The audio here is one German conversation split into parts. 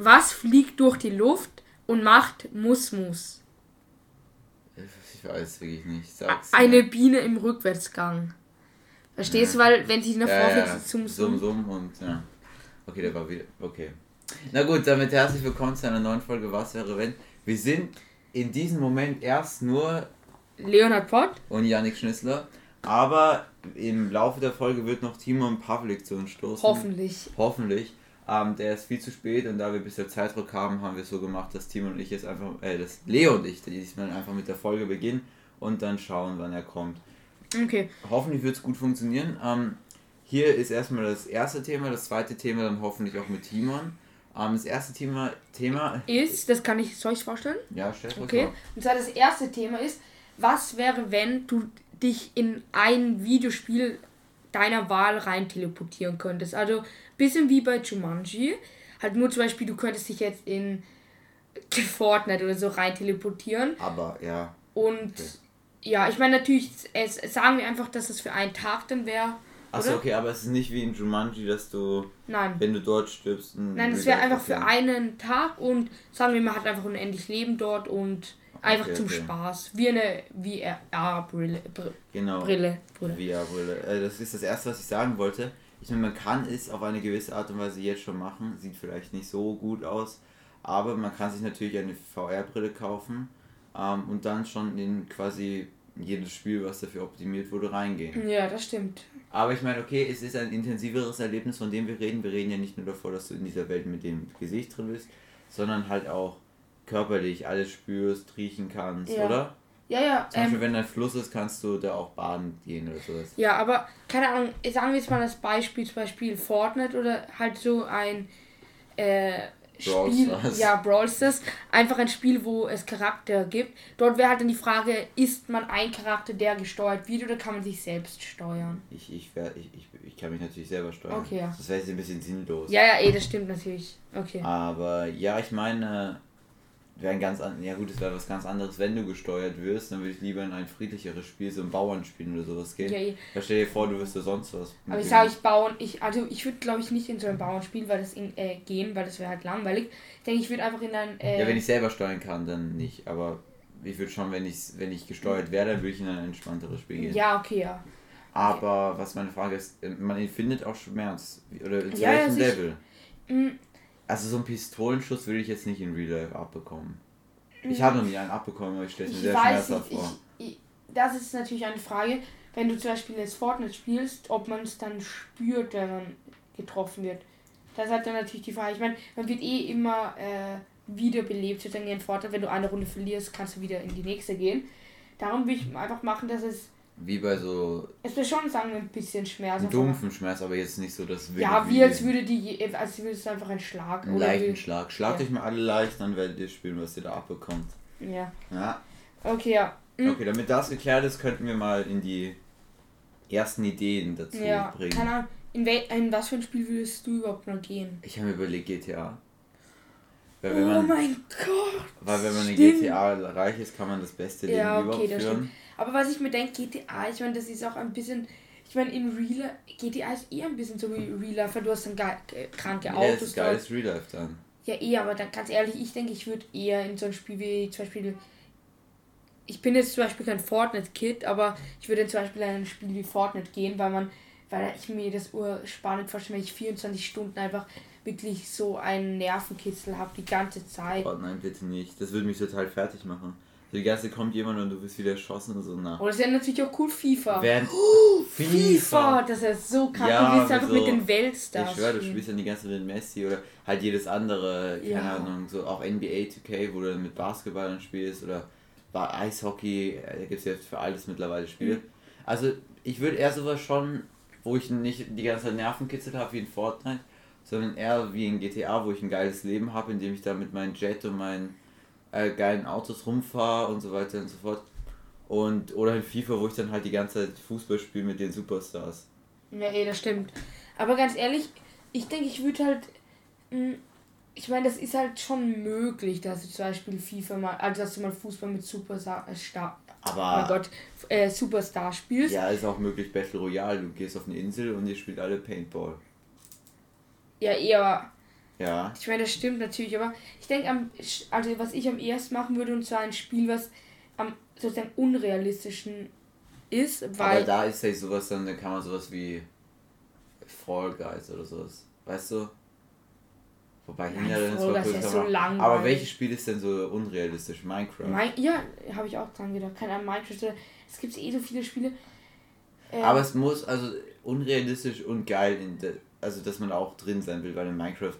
Was fliegt durch die Luft und macht Musmus? Ich weiß wirklich nicht. Sag's Eine Biene im Rückwärtsgang. Verstehst du, weil wenn sie nach ja, vorne ja, zum Summ, Summ und ja. Okay, der war wieder. Okay. Na gut, damit herzlich willkommen zu einer neuen Folge Was wäre wenn. Wir sind in diesem Moment erst nur Leonhard Pott und Yannick Schnissler, aber im Laufe der Folge wird noch Timon Pavlik zu uns stoßen. Hoffentlich. Hoffentlich. Ähm, der ist viel zu spät und da wir bisher Zeitdruck haben, haben wir es so gemacht, dass Timon und ich jetzt einfach, äh, dass Leo und ich diesmal einfach mit der Folge beginnen und dann schauen, wann er kommt. Okay. Hoffentlich wird es gut funktionieren. Ähm, hier ist erstmal das erste Thema, das zweite Thema dann hoffentlich auch mit Timon. Ähm, das erste Thema, Thema Ist, das kann ich, soll ich vorstellen? Ja, stell dir Okay. vor. Und zwar das erste Thema ist, was wäre, wenn du dich in ein Videospiel deiner Wahl rein teleportieren könntest? Also bisschen wie bei Jumanji. Halt nur zum Beispiel, du könntest dich jetzt in Fortnite oder so rein teleportieren. Aber ja, Und ja, ich meine natürlich, es, sagen wir einfach, dass es für einen Tag dann wäre. Achso, okay, aber es ist nicht wie in Jumanji, dass du, Nein. wenn du dort stirbst, ein Nein, es wäre einfach für okay. einen Tag und sagen wir, man hat einfach unendlich Leben dort und einfach Okay, zum okay. Spaß. Wie eine VR-Brille. Genau. Brille. Brille. VR-Brille. Äh, das ist das erste, was ich sagen wollte. Ich meine, man kann es auf eine gewisse Art und Weise jetzt schon machen. Sieht vielleicht nicht so gut aus, aber man kann sich natürlich eine VR-Brille kaufen ähm, und dann schon in quasi jedes Spiel, was dafür optimiert wurde, reingehen. Ja, das stimmt. Aber ich meine, okay, es ist ein intensiveres Erlebnis, von dem wir reden. Wir reden ja nicht nur davor, dass du in dieser Welt mit dem Gesicht drin bist, sondern halt auch körperlich alles spürst, riechen kannst, Ja. oder? Ja, ja. Zum Beispiel, Ähm, wenn ein Fluss ist, kannst du da auch baden gehen oder sowas. ja, aber keine Ahnung, sagen wir jetzt mal das Beispiel, zum Beispiel Fortnite oder halt so ein äh, Brawl Spiel, Stars. ja, Brawl Stars, einfach ein Spiel, wo es Charakter gibt. Dort wäre halt dann die Frage, ist man ein Charakter, der gesteuert wird oder kann man sich selbst steuern? Ich, ich, wär, ich, ich, ich kann mich natürlich selber steuern. Okay, ja. Das wäre jetzt ein bisschen sinnlos. Ja, ja, eh, das stimmt natürlich. Okay. Aber ja, ich meine, wäre ein ganz an, ja gut, es wäre was ganz anderes, wenn du gesteuert wirst, dann würde ich lieber in ein friedlicheres Spiel, so ein Bauernspiel oder sowas gehen. Ja. Da stell dir vor, du wirst ja sonst was. Aber ich sage, ich bauen, ich, also ich würde glaube ich nicht in so ein Bauernspiel, weil das in, äh, gehen, weil das wäre halt langweilig. Ich denke, ich würde einfach in ein, äh, Ja, wenn ich selber steuern kann, dann nicht. Aber ich würde schon, wenn ich, wenn ich gesteuert wäre, dann würde ich in ein entspannteres Spiel gehen. ja, okay, ja. Aber was meine Frage ist, äh, man empfindet auch Schmerz. Oder zu Ja, ja, welchem sicher. Level? Mm, Also so einen Pistolenschuss würde ich jetzt nicht in Real Life abbekommen. Ich Mm. habe noch nie einen abbekommen, aber ich stelle es mir sehr schmerzhaft vor. ich, ich, das ist natürlich eine Frage, wenn du zum Beispiel jetzt Fortnite spielst, ob man es dann spürt, wenn man getroffen wird. Das ist halt dann natürlich die Frage. Ich meine, man wird eh immer äh, wiederbelebt, sozusagen in Fortnite. Wenn du eine Runde verlierst, kannst du wieder in die nächste gehen. Darum will ich einfach machen, dass es, Wie bei so es wird schon sagen, ein bisschen Schmerz. einem dumpfen Schmerz, aber jetzt nicht so, dass wirklich Ja, wie als würde die, je- als würde es einfach ein Schlag. oder leichten Schlag. Schlagt Ja. euch mal alle leicht, dann werdet ihr spüren, was ihr da abbekommt. Ja. Ja. Okay, ja. Mhm. Okay, damit das geklärt ist, könnten wir mal in die ersten Ideen dazu Ja, bringen. keine Ahnung. In, wel in was für ein Spiel würdest du überhaupt mal gehen? Ich habe mir überlegt GTA. Weil wenn Oh man, mein Gott. weil wenn man in. GTA reich ist, kann man das beste Leben Ja, okay, überhaupt das führen. stimmt. Aber was ich mir denke, GTA, ich meine, das ist auch ein bisschen. Ich meine, in Real GTA ist eher ein bisschen so wie Real Life, weil du hast dann ge ge- kranke Ja, Autos. das ist geiles Real Life dann. Ja, eh, aber dann ganz ehrlich, ich denke, ich würde eher in so ein Spiel wie zum Beispiel. Ich bin jetzt zum Beispiel kein Fortnite-Kid, aber ich würde zum Beispiel in ein Spiel wie Fortnite gehen, weil man, weil ich mir das urspannend vorstelle, wenn ich 24 Stunden einfach wirklich so einen Nervenkitzel habe die ganze Zeit. Oh nein, bitte nicht. Das würde mich total fertig machen. Die ganze kommt jemand und du bist wieder erschossen und so nach. Oder es wäre natürlich auch cool FIFA. Während FIFA, das ist so krass. Ja, du willst einfach so- mit den Weltstars. Ich schwöre, du spielst dann die ganze Zeit mit Messi oder halt jedes andere, keine Ja. Ahnung, so auch NBA 2K, wo du dann mit Basketball dann spielst oder Eishockey, äh, da gibt es ja für alles mittlerweile Spiele. Mhm. Also ich würde eher sowas schon, wo ich nicht die ganze Zeit Nervenkitzel habe wie in Fortnite, sondern eher wie in GTA, wo ich ein geiles Leben habe, indem ich da mit meinem Jet und meinen äh, geilen Autos rumfahre und so weiter und so fort. Und, oder in FIFA, wo ich dann halt die ganze Zeit Fußball spiele mit den Superstars. Ja, eh, das stimmt. Aber ganz ehrlich, ich denke, ich würde halt. mh, Ich meine, das ist halt schon möglich, dass du zum Beispiel FIFA mal, also dass du mal Fußball mit Superstar, äh, Star, oh mein Aber Gott, äh, Superstar spielst. Ja, ist auch möglich Battle Royale. Du gehst auf eine Insel und ihr spielt alle Paintball. Ja, eher. Ja. Ich meine, das stimmt natürlich, aber ich denke, am, also was ich am ersten machen würde, und zwar ein Spiel, was am sozusagen unrealistischen ist, weil. Aber da ist ja sowas dann, dann kann man sowas wie Fall Guys oder sowas. Weißt du? Wobei Hindernis war kann so langweilig. Aber welches Spiel ist denn so unrealistisch? Minecraft. Mein, ja, habe ich auch dran gedacht. Keine Ahnung, Minecraft. Es gibt eh so viele Spiele. Ähm, Aber es muss also unrealistisch und geil, in der, also dass man auch drin sein will, weil in Minecraft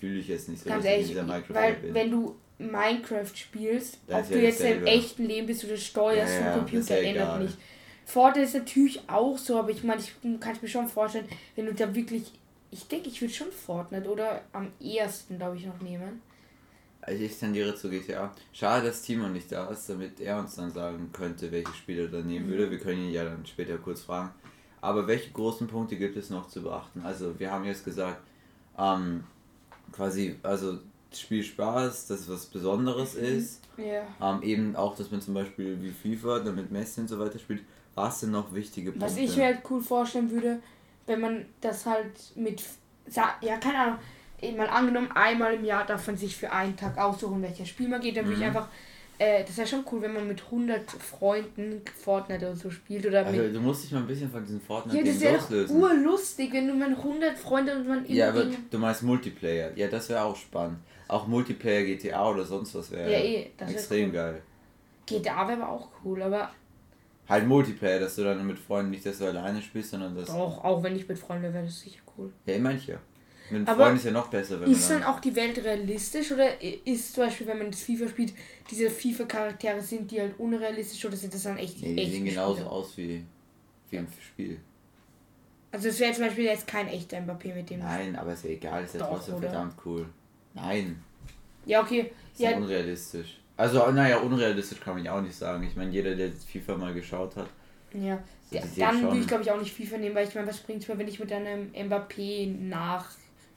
fühle ich jetzt nicht so, Ganz dass ich in ehrlich, dieser Minecraft weil bin. wenn du Minecraft spielst, Das ob ist du ja jetzt im echten Leben bist oder steuerst Ja, vom ja, Computer, ja ändert nicht. Fortnite ist natürlich auch so, aber ich meine, ich kann es mir schon vorstellen, wenn du da wirklich. Ich denke, ich würde schon Fortnite oder am ersten, glaube ich, noch nehmen. Also ich tendiere zu GTA. Schade, dass Timo nicht da ist, damit er uns dann sagen könnte, welche Spiele er dann Mhm. nehmen würde. Wir können ihn ja dann später kurz fragen. Aber welche großen Punkte gibt es noch zu beachten? Also wir haben jetzt gesagt, ähm, quasi, also Spiel Spaß, dass es was Besonderes Mhm. ist. Ja. Ähm, eben auch, dass man zum Beispiel wie FIFA, damit Messi und so weiter spielt. Was sind noch wichtige Punkte? Was ich mir halt cool vorstellen würde, wenn man das halt mit. sa- Ja, keine Ahnung. eben Mal angenommen, einmal im Jahr darf man sich für einen Tag aussuchen, welches Spiel man geht. Dann würde ich Mhm. einfach. Äh, das wäre schon cool, wenn man mit 100 Freunden Fortnite oder so spielt. Oder mit also, du musst dich mal ein bisschen von diesen Ja, das wäre doch urlustig, wenn du mit 100 Freunden und man immer Ja, aber du meinst Multiplayer. Ja, das wäre auch spannend. Auch Multiplayer GTA oder sonst was wäre Ja, eh, extrem cool. geil. GTA wäre aber auch cool, aber Halt Multiplayer, dass du dann mit Freunden nicht, dass du alleine spielst, sondern das. auch, auch wenn ich mit Freunden wäre, wäre das sicher cool. Ja, ich manche. Mit Aber Freunden ist ja noch besser, wenn Ist man dann auch die Welt realistisch oder ist zum Beispiel, wenn man das FIFA spielt, diese FIFA-Charaktere, sind die halt unrealistisch oder sind das dann echt Nee, die sehen genauso Spieler? aus wie, wie im Spiel. Also es wäre zum Beispiel jetzt kein echter Mbappé mit dem... Nein, aber ist ja egal, ist ja Doch, trotzdem oder? verdammt cool. Nein, Ja, okay. ist ja unrealistisch. Also, naja, unrealistisch kann man ja auch nicht sagen. Ich meine, jeder, der FIFA mal geschaut hat, ja. so, dann würde ich glaube ich auch nicht FIFA nehmen, weil ich meine, was bringt mir, wenn ich mit einem Mbappé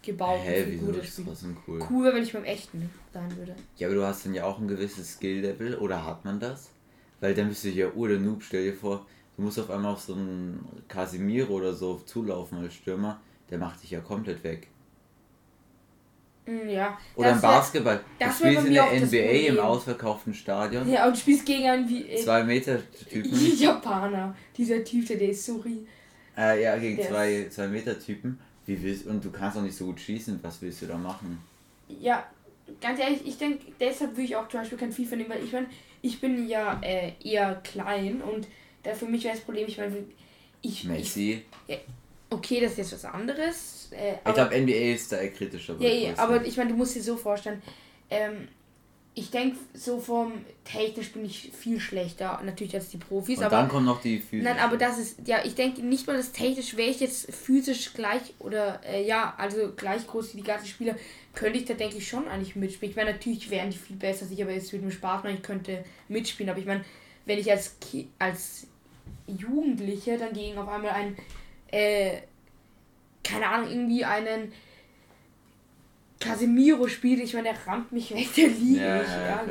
nachgebauten Hä, wieso Figur ist spiele? trotzdem cool. Cool wenn ich beim echten sein würde. Ja, aber du hast dann ja auch ein gewisses Skill-Level, oder hat man das? Weil dann bist du ja ur der Noob, stell dir vor, du musst auf einmal auf so einen Casimiro oder so zulaufen als Stürmer, der macht dich ja komplett weg. Mm, Ja. Oder im Basketball, du das wär bei spielst in der NBA im ausverkauften Stadion, Ja, und du spielst gegen einen wie. Äh, zwei Meter Typen, Japaner. Dieser Typ, der, der ist so äh, ja, gegen Der zwei, zwei Meter Typen, wie willst, und du kannst auch nicht so gut schießen, was willst du da machen? Ja, ganz ehrlich, ich denke, deshalb würde ich auch zum Beispiel kein FIFA nehmen, weil ich meine, ich bin ja äh, eher klein und da für mich wäre das Problem, ich meine, ich, ich. Messi, Okay, das ist jetzt was anderes. Äh, ich aber- glaube NBA ist da eher kritischer. Ja, ja, aber ich meine, du musst dir so vorstellen, ähm, ich denke, so vom technisch bin ich viel schlechter, natürlich als die Profis, und aber. dann kommen noch die Physik. Nein, aber das ist, ja, ich denke nicht mal das technisch, wäre ich jetzt physisch gleich oder, äh, ja, also gleich groß wie die ganzen Spieler, könnte ich da, denke ich, schon eigentlich mitspielen. Ich meine, natürlich wären die viel besser, sicher, aber es würde mir Spaß machen, ich könnte mitspielen, aber ich meine, wenn ich als, Ki als Jugendliche dann gegen auf einmal einen, äh, keine Ahnung, irgendwie einen Casemiro spiele, ich meine, der rammt mich weg, der liegt Ja, mich, ja,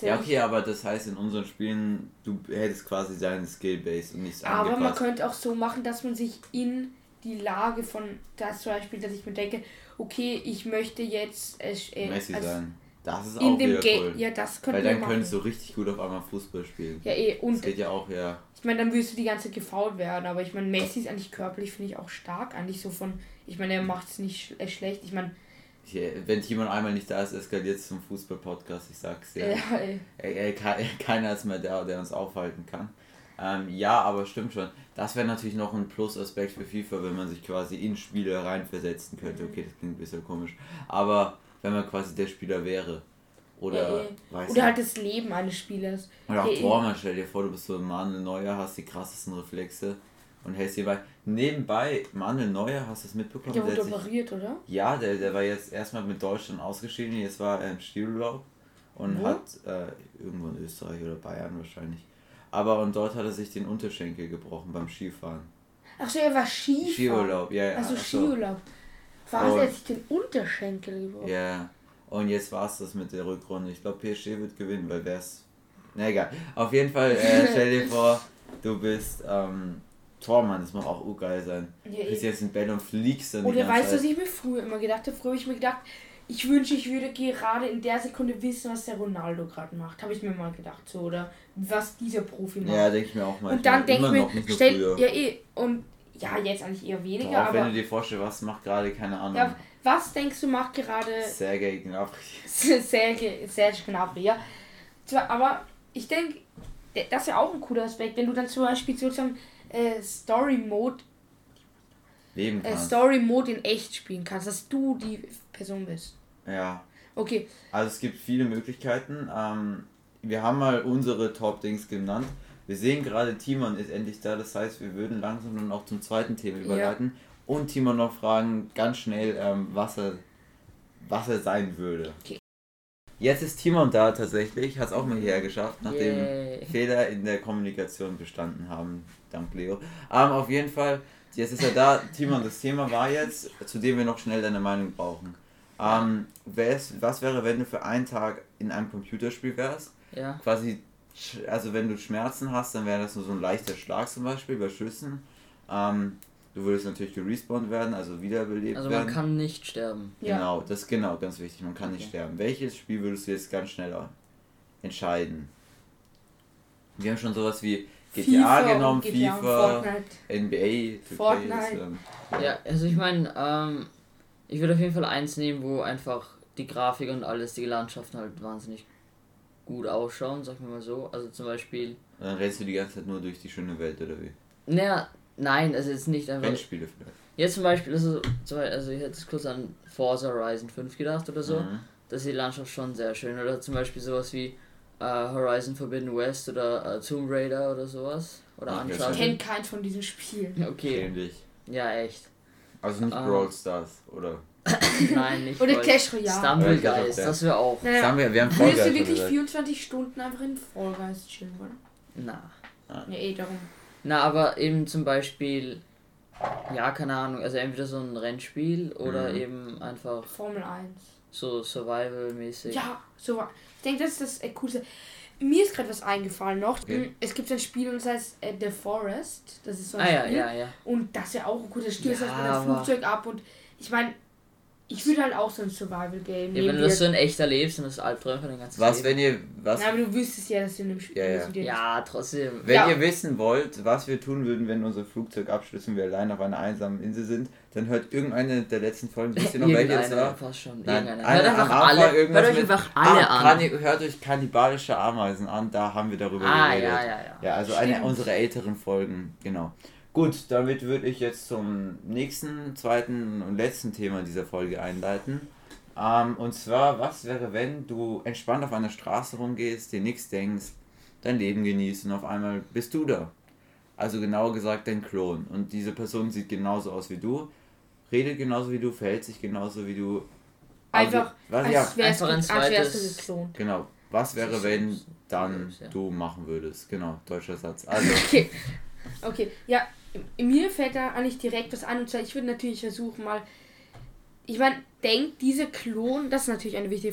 ja, Ja, okay, aber das heißt in unseren Spielen, du hättest quasi deine Skillbase und nichts Aber man könnte auch so machen, dass man sich in die Lage von das zum Beispiel, dass ich mir denke, okay, ich möchte jetzt äh, Messi als- sein. Das ist in auch dem Game. cool. Ja, das könnte Weil dann könntest du richtig gut auf einmal Fußball spielen. ja, eh, Das und geht ja auch, ja. ich meine, dann wirst du die ganze Zeit gefault werden, aber ich meine, Messi ist eigentlich körperlich, finde ich auch stark, eigentlich so von, ich meine, er macht es nicht äh, schlecht, ich meine, wenn Timon einmal nicht da ist, eskaliert es zum Fußball-Podcast, ich sag's dir. ja, ey. Äh, äh, keiner ist mehr da, der uns aufhalten kann. Ähm, ja, aber stimmt schon. Das wäre natürlich noch ein Plusaspekt für FIFA, wenn man sich quasi in Spiele reinversetzen könnte. Okay, das klingt ein bisschen komisch. Aber wenn man quasi der Spieler wäre. Oder, ja, oder halt das Leben eines Spielers. Oder auch Ja. Tormann, stell dir vor, du bist so ein Manuel Neuer, hast die krassesten Reflexe und hältst hierbei. Nebenbei, Manuel Neuer, hast du es mitbekommen? Der Der wurde hat sich, operiert, oder? ja, der, der war jetzt erstmal mit Deutschland ausgeschieden, jetzt war er im Skiurlaub und Wo? hat äh, irgendwo in Österreich oder Bayern wahrscheinlich. Aber und dort hat er sich den Unterschenkel gebrochen beim Skifahren. Ach so, er war Skifahren. Skiurlaub, ja, ja. Also so. Skiurlaub. War er sich den Unterschenkel gebrochen? Ja, und jetzt war's das mit der Rückrunde. Ich glaube, PSG wird gewinnen, weil wär's. Na egal. Auf jeden Fall, äh, stell dir vor, du bist, ähm, Tormann, das muss auch urgeil sein. Ja, Du bist eh. jetzt in Bälle und fliegst dann Oder weißt du, was ich mir früher immer gedacht habe? Früher habe ich mir gedacht, ich wünsche, ich würde gerade in der Sekunde wissen, was der Ronaldo gerade macht. Habe ich mir mal gedacht. So, oder was dieser Profi macht. Ja, denke ich mir auch mal. und dann denke ich mir, nicht nur stell, früher. ja eh, und ja, jetzt eigentlich eher weniger, Auch wenn aber du dir vorstellst, was macht gerade, keine Ahnung, ja, was denkst du macht gerade Sergei Gnabry. Serge, Serge Gnabry, ja. Zwar, aber ich denke, das ist ja auch ein cooler Aspekt, wenn du dann zum Beispiel sozusagen äh, Story Mode, leben äh, kannst. Story Mode in echt spielen kannst, dass du die Person bist. Ja, Okay, also es gibt viele Möglichkeiten. Ähm, wir haben mal unsere Top-Dings genannt. Wir sehen gerade, Timon ist endlich da, das heißt, wir würden langsam dann auch zum zweiten Thema Ja. überleiten und Timon noch fragen, ganz schnell, ähm, was, er, was er sein würde. Okay. Jetzt ist Timon da tatsächlich, hat es auch mal hierher geschafft, nachdem Yay. Fehler in der Kommunikation bestanden haben, dank Leo. Aber auf jeden Fall, jetzt ist er da. Timon, das Thema war jetzt, zu dem wir noch schnell deine Meinung brauchen. Ähm, wär's, was wäre, wenn du für einen Tag in einem Computerspiel wärst? Ja. Quasi, also wenn du Schmerzen hast, dann wäre das nur so ein leichter Schlag zum Beispiel bei Schüssen. Ähm, du würdest natürlich gerespawnt werden, also wiederbelebt Also werden. man kann nicht sterben. Ja. Genau, das ist genau ganz wichtig. Man kann nicht Okay. sterben. Welches Spiel würdest du jetzt ganz schnell entscheiden? Wir haben schon sowas wie GTA und genommen, GTA FIFA, Fortnite. NBA, 2K Fortnite. ist, ähm, Ja, also ich meine, ähm, ich würde auf jeden Fall eins nehmen, wo einfach die Grafik und alles, die Landschaften halt wahnsinnig gut ausschauen, sag wir mal so. Also zum Beispiel, Und dann rennst du die ganze Zeit nur durch die schöne Welt oder wie? naja, nein, also jetzt nicht einfach. Rennspiele vielleicht. Jetzt zum Beispiel, also, zum Beispiel- also ich hätte jetzt kurz an Forza Horizon 5 gedacht oder so. Mhm. Da ist die Landschaft schon sehr schön. Oder zum Beispiel sowas wie äh, Horizon Forbidden West oder äh, Tomb Raider oder sowas. Oder Ich kenne keins von diesen Spielen. Okay, dich. ja echt. Also nicht Ah. Brawl Stars, oder? Nein, nicht. Oder. Clash Royale. Stumble Guys, das wäre auch. Das Naja, haben wir, wir haben willst du wirklich gesagt. 24 Stunden einfach in Fall Guys chillen wollen? Na. Ja, eh, darum. Na, aber eben zum Beispiel, ja, keine Ahnung, also entweder so ein Rennspiel oder Mhm. eben einfach Formel 1. so Survival-mäßig. Ja, so war. Ich denke, das ist das äh, Coolste. Mir ist gerade was eingefallen noch. Okay. Mm, Es gibt so ein Spiel und das heißt äh, The Forest. Das ist so ein Ah ja, Spiel. ja, ja. Und das ist ja auch gut. Da stürzt Ja, das mit einem aber- Flugzeug ab. Und ich meine, ich würde halt auch so ein Survival-Game ja wenn du das so in echt erlebst, dann ist für dein ganzes Was, Leben. wenn ihr, was, Ja, aber du wüsstest ja, dass du in einem Spiel Ja, ja. Ja, trotzdem. wenn Ja. ihr wissen wollt, was wir tun würden, wenn unser Flugzeug abstürzt und wir allein auf einer einsamen Insel sind, dann hört irgendeine der letzten Folgen, wisst ihr noch welche Irgendeiner, war? fast schon. Nein, eine Hört einfach alle, hört euch mit- einfach alle ah, an. Hört euch kannibalische Ameisen an, da haben wir darüber Ah, geredet. ja, ja, ja. Ja, also eine unserer älteren Folgen, genau. Gut, damit würde ich jetzt zum nächsten, zweiten und letzten Thema dieser Folge einleiten. Ähm, und zwar, was wäre, wenn du entspannt auf einer Straße rumgehst, dir nichts denkst, dein Leben genießt und auf einmal bist du da. Also genauer gesagt dein Klon. Und diese Person sieht genauso aus wie du, redet genauso wie du, verhält sich genauso wie du. Also, Einfach, was, als ja, wärst, Einfach ein du, als wärst du zweites- geklont. genau. Was wäre, wenn dann du machen würdest? Genau, deutscher Satz. Also, Okay. Okay, ja, mir fällt da eigentlich direkt was an. Und zwar, ich würde natürlich versuchen mal, ich meine, denkt dieser Klon, das ist natürlich eine wichtige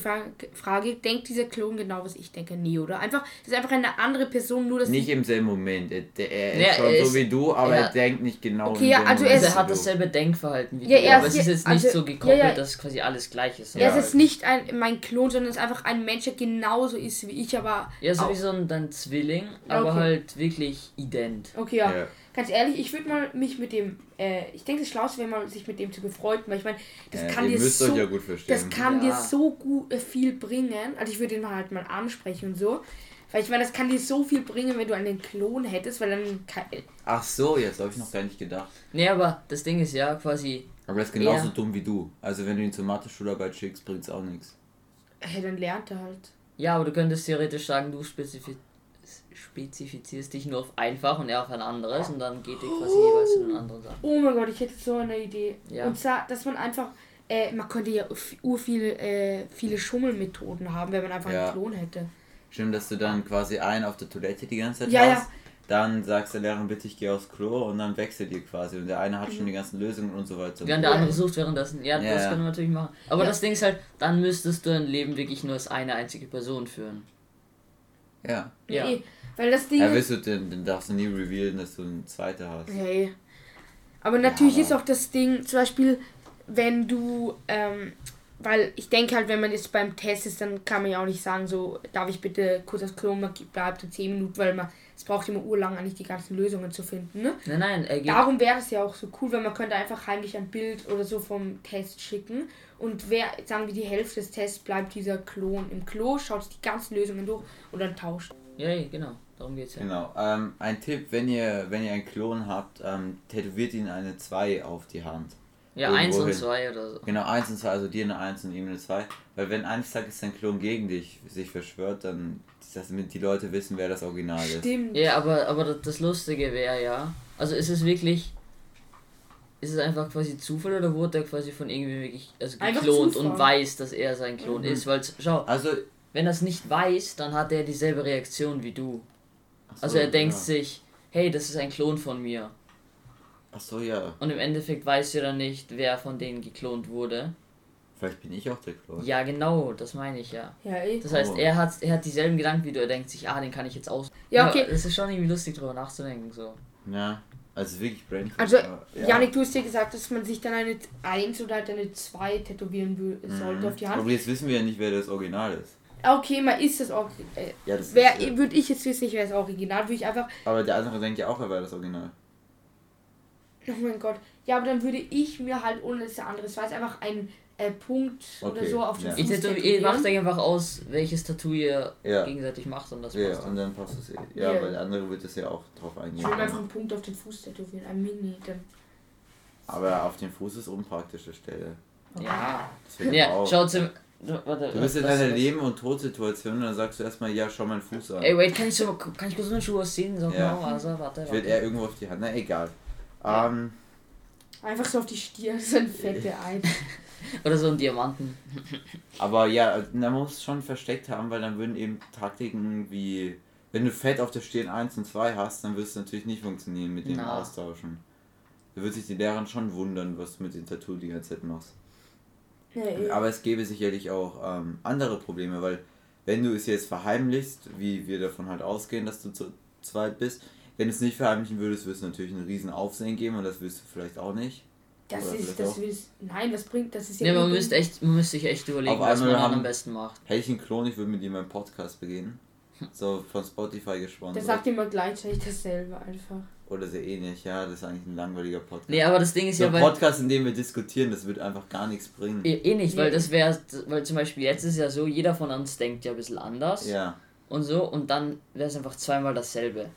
Frage, denkt dieser Klon genau, was ich denke? Nee, oder? Einfach, das ist einfach eine andere Person, nur dass Nicht im selben Moment. Er, der- er ist Ja, schon er so ist- wie du, aber ja. er denkt nicht genau Okay, ja, also Moment Also er hat wie du. dasselbe Denkverhalten wie Ja, du, er aber ist es ist jetzt nicht also- so gekoppelt, ja, ja. dass quasi alles gleich ist. ja, es ist nicht ein, mein Klon, sondern es ist einfach ein Mensch, der genauso ist wie ich, aber Ja, so auch- wie so ein dein Zwilling, aber okay. halt wirklich ident. Okay, ja. Ja. Ganz ehrlich, ich würde mal mich mit dem, äh, ich denke, das Schlauste wäre mal, sich mit dem zu befreunden, weil ich meine, das kann dir müsst so, ja gut verstehen. das kann Ja. dir so gut äh, viel bringen. Also ich würde ihn mal halt mal ansprechen und so. Weil ich meine, das kann dir so viel bringen, wenn du einen Klon hättest, weil dann kann, Ach so, jetzt habe ich noch gar nicht gedacht. Nee, aber das Ding ist ja quasi, Aber er ist genauso Ja. dumm wie du. Also wenn du ihn zur Mathe-Schularbeit schickst, bringt es auch nichts. hey, dann lernt er halt. ja, aber du könntest theoretisch sagen, du spezifi spezifizierst dich nur auf einfach und er auf ein anderes und dann geht ihr quasi jeweils zu den anderen Sachen. Oh mein Gott, ich hätte so eine Idee. Ja. Und zwar, dass man einfach, äh, man könnte ja ur viel, äh, viele Schummelmethoden haben, wenn man einfach Ja. einen Klon hätte. Stimmt, dass du dann quasi einen auf der Toilette die ganze Zeit Ja, ja. hast. Dann sagst der Lehrerin, bitte ich gehe aufs Klo und dann wechselt ihr quasi. Und der eine hat Mhm. schon die ganzen Lösungen und so weiter. Während der andere sucht währenddessen. Ja, Ja, das ja. kann man natürlich machen. Aber Ja. das Ding ist halt, dann müsstest du dein Leben wirklich nur als eine einzige Person führen. Ja. Ja. Nee, weil das Ding Ja, willst du, dann, dann darfst du nie revealen, dass du eine zweite hast. Nee. Aber natürlich aber- ist auch das Ding, zum Beispiel, wenn du, ähm, weil ich denke halt, wenn man jetzt beim Test ist, dann kann man ja auch nicht sagen, so, darf ich bitte kurz das Klo, man bleibt da 10 Minuten, weil man, es braucht immer urlang eigentlich die ganzen Lösungen zu finden, ne? Nein, nein, geht. Darum wäre es ja auch so cool, wenn man könnte einfach heimlich ein Bild oder so vom Test schicken und wer, sagen wir, die Hälfte des Tests bleibt dieser Klon im Klo, schaut sich die ganzen Lösungen durch und dann tauscht. Ja, ja, genau. Darum geht's ja. Genau. Ähm, ein Tipp, wenn ihr, wenn ihr einen Klon habt, ähm, tätowiert ihn eine 2 auf die Hand. Ja, Irgendwo eins und hin. zwei oder so. Genau, 1 und 2, also dir eine 1 und ihm eine 2. Weil wenn eines Tages dein Klon gegen dich sich verschwört, dann dass damit die Leute wissen, wer das Original ist. Stimmt. Ja, aber, aber das- Lustige wäre ja. Also ist es wirklich. Ist es einfach quasi Zufall oder wurde er quasi von irgendwie wirklich also geklont und weiß, dass er sein Klon Mhm. ist? Weil, schau, Also, wenn er es nicht weiß, dann hat er dieselbe Reaktion wie du. so, Also er denkt ja. sich, hey, das ist ein Klon von mir. Ach so, ja. Und im Endeffekt weiß er dann nicht, wer von denen geklont wurde. Vielleicht bin ich auch der Klon. Ja, genau, das meine ich ja. Ja, eh. Das heißt, Oh. er hat, er hat dieselben Gedanken wie du. Er denkt sich, ah, den kann ich jetzt aus. Ja, okay. Das ist schon irgendwie lustig, drüber nachzudenken. So. Ja. Also wirklich Brain Also, ja. Janik, du hast ja gesagt, dass man sich dann eine 1 oder halt eine 2 tätowieren wö- sollte auf die Hand. Aber jetzt wissen wir ja nicht, wer das Original ist. Ah, Okay, mal ist das auch. Äh, Ja, das wer, ist, äh, würde ich jetzt wissen, ich wäre das Original, würde ich einfach. aber der andere denkt ja auch, er wäre das Original. Oh mein Gott. Ja, aber dann würde ich mir halt, ohne dass der andere es weiß, einfach einen äh, Punkt oder Okay, so auf den ja. Fuß Ich tätow- ihr tätowieren. macht euch einfach aus, welches Tattoo ihr Ja. gegenseitig macht und das Ja, passt. und dann passt es eh. Ja, Ja. weil der andere wird es ja auch drauf eingehen. Ich will mir einfach einen Punkt auf den Fuß tätowieren, ein Mini. Dann. Aber auf dem Fuß ist unpraktische Stelle. Ja. Deswegen Ja, auch. schaut zum. Warte, Du bist in einer Leben- und Todsituation und dann sagst du erstmal, ja, schau meinen Fuß an. Ey, wait, kann ich, so, kann ich kurz meine Schuhe ausziehen? Sag Ja. mal, also, warte, Ich will warte. eher irgendwo auf die Hand. Na, egal. Ja. Ähm, Einfach so auf die Stirn, so ein fette Ei. Oder so ein Diamanten. aber ja, man muss es schon versteckt haben, weil dann würden eben Taktiken wie, wenn du Fett auf der Stirn 1 und 2 hast, dann wird es natürlich nicht funktionieren mit dem Na. Austauschen. Da wird sich die Lehrerin schon wundern, was du mit dem Tattoo die ganze Zeit machst. Ja, eh. Aber es gäbe sicherlich auch ähm, andere Probleme, weil wenn du es jetzt verheimlichst, wie wir davon halt ausgehen, dass du zu zweit bist, wenn du es nicht verheimlichen würdest, würde es natürlich einen riesen Aufsehen geben und das willst du vielleicht auch nicht. Das Oder ist, das willst. Nein, das bringt, das ist ja. Ja, man müsste echt, man müsste sich echt überlegen, was man haben- am besten macht. Hätte ich einen Klon, ich würde mit ihm einen Podcast begehen. So von Spotify Der gesponsert. sagt immer gleichzeitig dasselbe einfach. Oder sehr ähnlich, ja, das ist eigentlich ein langweiliger Podcast. Nee, aber das Ding ist so ja ein bei. Podcast, in dem wir diskutieren, das wird einfach gar nichts bringen. Eh eh nicht, weil Nee. das wäre, weil zum Beispiel jetzt ist ja so, jeder von uns denkt ja ein bisschen anders Ja, und so und dann wäre es einfach zweimal dasselbe.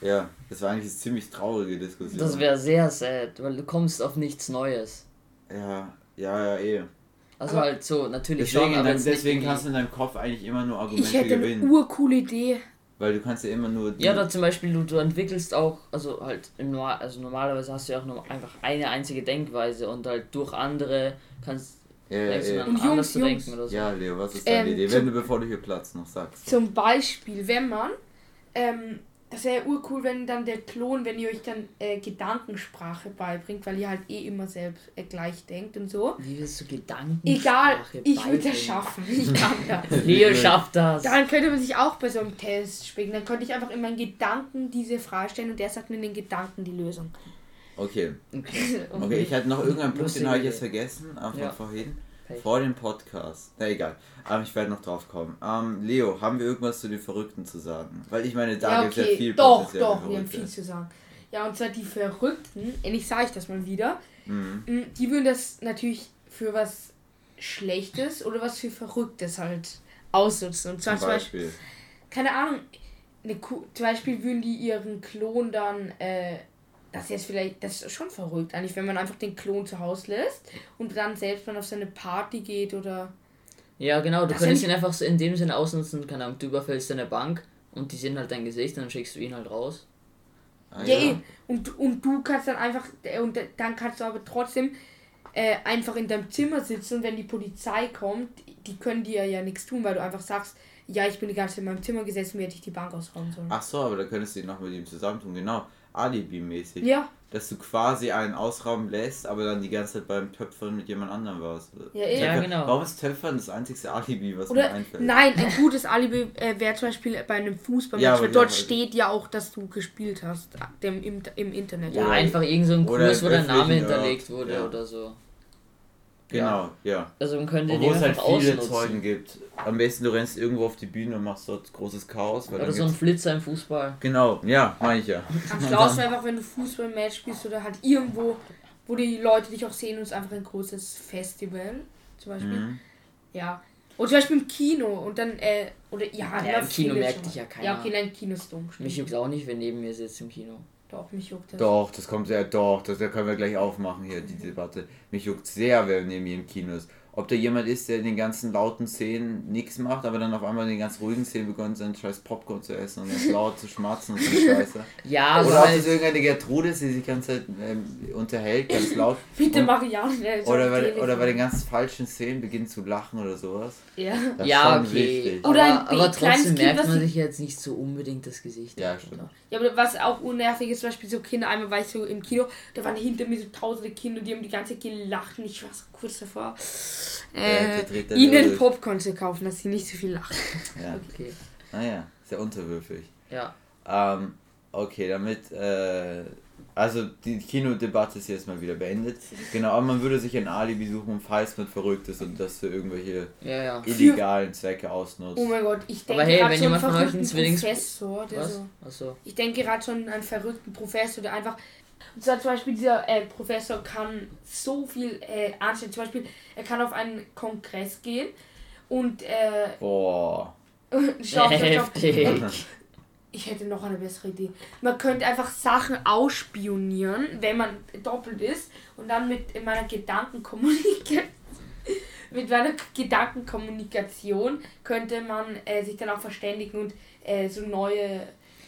Ja, das war eigentlich eine ziemlich traurige Diskussion. Das wäre sehr sad, weil du kommst auf nichts Neues. Ja, ja, ja, eh. Also Aber halt so, natürlich Deswegen, schon, aber nicht deswegen kannst du in deinem Kopf eigentlich immer nur Ich Argumente hätte eine gewinnen. urcoole Idee. Weil du kannst ja immer nur. Ja, oder zum Beispiel, du, du entwickelst auch, also halt, im Normal, also normalerweise hast du ja auch nur einfach eine einzige Denkweise und halt durch andere kannst ja, ja, ja. Und Jungs, anders zu Jungs. denken oder so. ja, Leo, was ist deine Ähm, Idee? zum- Wenn du, bevor du hier Platz noch sagst. Zum Beispiel, wenn man, ähm, das wäre ja urcool, wenn dann der Klon, wenn ihr euch dann äh, Gedankensprache beibringt, weil ihr halt eh immer selbst äh, gleich denkt und so. Wie willst du Gedanken? Egal, ich würde das schaffen. Ich kann das. Leo schafft das. Dann könnte man sich auch bei so einem Test spielen. Dann könnte ich einfach in meinen Gedanken diese Frage stellen und der sagt mir in den Gedanken die Lösung. Okay. Okay. Okay, ich hatte noch irgendeinen Punkt, den habe ich jetzt vergessen, einfach Ja. vorhin. Pech. Vor dem Podcast. Na egal. Aber ich werde noch drauf kommen. Ähm, Leo, haben wir irgendwas zu den Verrückten zu sagen? Weil ich meine, da ja, gibt es okay. ja viel doch, Potenzial doch, wir haben viel zu sagen. Ja, und zwar die Verrückten, endlich sage ich das mal wieder, Mhm. Mm, die würden das natürlich für was Schlechtes oder was für Verrücktes halt ausnutzen. Und zwar Zum zum Beispiel, Beispiel. keine Ahnung, eine Kuh, zum Beispiel würden die ihren Klon dann, äh, das ist jetzt vielleicht, das ist schon verrückt eigentlich, wenn man einfach den Klon zu Hause lässt und dann selbst mal auf seine Party geht oder. Ja, genau, du Das könntest ihn einfach so in dem Sinne ausnutzen, keine Ahnung, du überfällst eine Bank und die sehen halt dein Gesicht und dann schickst du ihn halt raus. Ah, Ja, eh. Und, und du kannst dann einfach, äh, und dann kannst du aber trotzdem äh, einfach in deinem Zimmer sitzen und wenn die Polizei kommt, die können dir ja nichts tun, weil du einfach sagst, ja, ich bin die ganze Zeit in meinem Zimmer gesessen, wie hätte ich die Bank ausrauben sollen. Ach so, aber da könntest du ihn noch mit ihm zusammentun, genau. Alibi-mäßig. Ja, Dass du quasi einen Ausraum lässt, aber dann die ganze Zeit beim Töpfern mit jemand anderem warst. ja, eh. Ja, genau. Warum ist Töpfern das einzigste Alibi, was Oder mir einfällt? nein, ein gutes Alibi äh, wäre zum Beispiel bei einem Fußballmatch, Ja, weil dort aber- steht ja auch, dass du gespielt hast dem, im, im Internet. Ja, Oder- einfach irgend so ein Kurs, wo dein Name hinterlegt wurde ja. oder so. Genau, ja. Also man könnte Obwohl den es halt viele ausnutzen. Zeugen gibt. Am besten du rennst irgendwo auf die Bühne und machst dort großes Chaos. Weil Oder so ein Flitzer im Fußball. Genau, ja, meine ich ja. Am schlausten einfach, wenn du Fußballmatch spielst oder halt irgendwo, wo die Leute dich auch sehen und es ist einfach ein großes Festival zum Beispiel. Mhm. Ja. Und zum Beispiel im Kino und dann, äh, oder ja, Ja, im Kino merkt dich ja keiner. Ja, okay, nein, Kino ist dumm. Mich juckt auch nicht, wenn neben mir sitzt im Kino. Doch, mich juckt das. Doch, das kommt sehr, doch, das da können wir gleich aufmachen hier, die Debatte. Mich juckt sehr, wer neben mir im Kino ist. Ob da jemand ist, der in den ganzen lauten Szenen nichts macht, aber dann auf einmal in den ganz ruhigen Szenen begonnen, seinen scheiß Popcorn zu essen und ganz laut zu schmatzen und so Scheiße. Ja, aber Oder ob das irgendeine Gertrude ist, die sich die ganze Zeit ähm, unterhält, ganz laut. Bitte Und- Marianne. der ist Oder bei, oder bei den ganz falschen Szenen beginnt zu lachen oder sowas. Ja. Das ist ja, schon okay. wichtig. Oder ein aber, aber trotzdem Kind, merkt man sich jetzt nicht so unbedingt das Gesicht. Ja, stimmt. oder? Ja, aber was auch unnervig ist, zum Beispiel so Kinder, einmal war ich so im Kino, da waren hinter mir so tausende Kinder, die haben die ganze Zeit gelacht und ich war so kurz davor, Ja, äh, dann ihnen. Popcorn zu kaufen, dass sie nicht so viel lachen. Ja, Okay. naja, sehr unterwürfig. Ja. Ähm, okay, damit, äh, also die Kinodebatte ist jetzt mal wieder beendet. Genau, aber man würde sich ein Alibi suchen, falls man verrückt ist und das für irgendwelche Ja, ja. illegalen Zwecke ausnutzt. Oh mein Gott, ich denke hey, gerade wenn so einen jemand von euch einen verrückten Professor, der Was? so, Achso. ich denke gerade schon an einen verrückten Professor, der einfach, und zwar zum Beispiel dieser äh, Professor kann so viel äh, anstellen, zum Beispiel, er kann auf einen Kongress gehen und äh, Boah. Stopp. Heftig. Ich hätte noch eine bessere Idee. Man könnte einfach Sachen ausspionieren, wenn man doppelt ist und dann mit in meiner Gedankenkommunikation mit meiner Gedankenkommunikation könnte man äh, sich dann auch verständigen und äh, so neue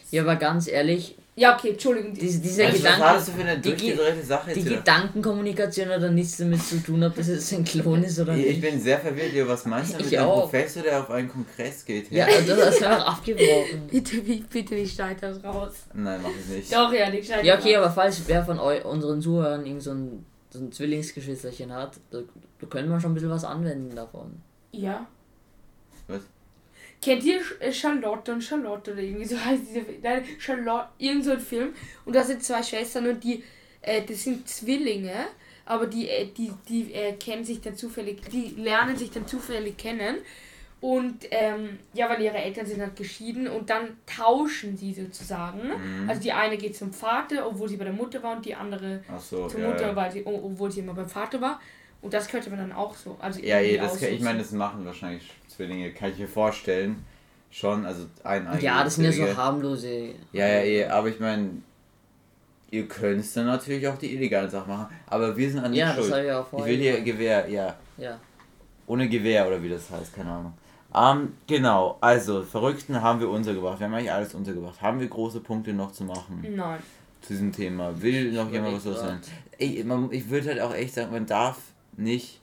Ja, aber ganz ehrlich, Ja, okay, Entschuldigung. diese, dieser Also, was war das so für eine die Ge- durchgedrehte Sache die wieder? Gedankenkommunikation hat dann nichts damit zu tun, ob das jetzt ein Klon ist oder Ich ich nicht. bin sehr verwirrt, Leo. Was meinst du mit Ich einem auch. Professor, der auf einen Kongress geht? Ja, also das hast du einfach abgebrochen. bitte, bitte, bitte nicht schneid das raus. Nein, mach ich nicht. Doch, ja, nicht schneid Ja, okay, raus. aber falls wer von eu unseren Zuhörern irgend so ein, so ein Zwillingsgeschwisterchen hat, da, da können wir schon ein bisschen was anwenden davon. Ja. Was? Kennt ihr äh, Charlotte und Charlotte oder irgendwie so heißt diese Nein, Charlotte, irgend so ein Film. Und da sind zwei Schwestern und die, äh, das sind Zwillinge, aber die, äh, die, die äh, kennen sich dann zufällig, die lernen sich dann zufällig kennen. Und ähm, ja, weil ihre Eltern sind halt geschieden und dann tauschen sie sozusagen. Mhm. Also die eine geht zum Vater, obwohl sie bei der Mutter war und die andere so, zur ja, Mutter, ja. weil sie, obwohl sie immer beim Vater war. Und das könnte man dann auch so. Also Ja, eh, das ich meine, das machen wahrscheinlich Zwillinge, kann ich mir vorstellen. Schon, also ein Ja, das sind ja so Zwillinge. harmlose. Ja, ja, eh, aber ich meine, ihr könnt dann natürlich auch die illegalen Sachen machen, aber wir sind an Ja, nicht das schuld. habe ich auch ich will hier. Gewehr, ja. Ja. Ohne Gewehr oder wie das heißt, keine Ahnung. Ähm, genau, also, Verrückten haben wir untergebracht. Wir haben eigentlich alles untergebracht. Haben wir große Punkte noch zu machen Nein. zu diesem Thema? Will noch jemand was überleg los sagen? grad. Ey, man, ich würde halt auch echt sagen, man darf nicht,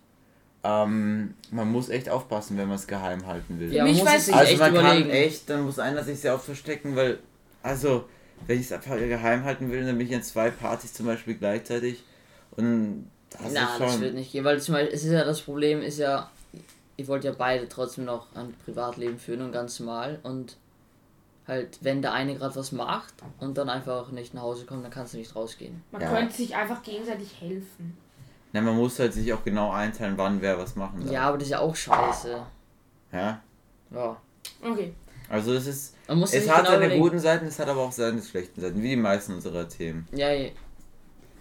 ähm, man muss echt aufpassen, wenn man es geheim halten will. Ja, man Mich muss weiß- es sich also echt man überlegen. kann echt, dann muss einer sich sehr oft verstecken, weil, also, wenn ich es einfach geheim halten will, dann bin ich an zwei Partys zum Beispiel gleichzeitig und das Na, ist das schon... wird nicht gehen, weil zum Beispiel, es ist ja das Problem, ist ja, ihr wollt ja beide trotzdem noch ein Privatleben führen und ganz normal und halt, wenn der eine gerade was macht und dann einfach nicht nach Hause kommt, dann kannst du nicht rausgehen. Man Ja. könnte sich einfach gegenseitig helfen. Na, man muss halt sich auch genau einteilen, wann wer was machen darf. Ja, aber das ist ja auch scheiße. ja? Ja. Okay. Also es ist, Man muss es hat genau seine überlegen. guten Seiten, es hat aber auch seine schlechten Seiten, wie die meisten unserer Themen. Ja, ja.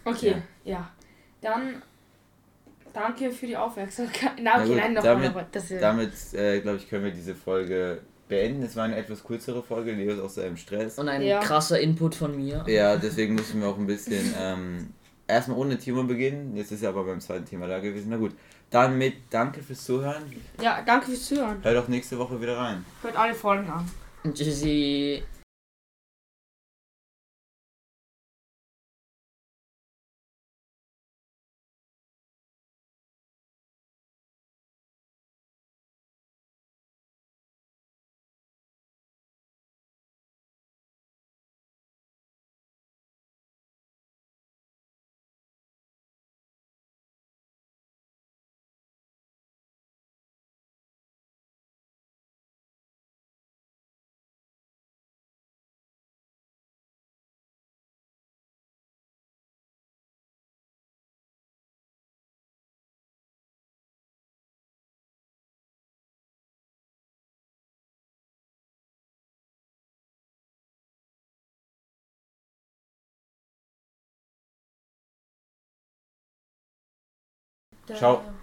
Okay, ja. Dann danke für die Aufmerksamkeit. Na, Na okay, gut, nein, noch damit- mal. Das ist, Damit, äh, glaube ich, können wir diese Folge beenden. Es war eine etwas kürzere Folge, Leo ist auch sehr im Stress. Und ein Ja. krasser Input von mir. Ja, deswegen müssen wir auch ein bisschen ähm, erstmal ohne Timo beginnen. Jetzt ist er aber beim zweiten Thema da gewesen. Na gut, dann mit Danke fürs Zuhören. ja, danke fürs Zuhören. Hör doch nächste Woche wieder rein. Hört alle Folgen an. Tschüssi. Ciao.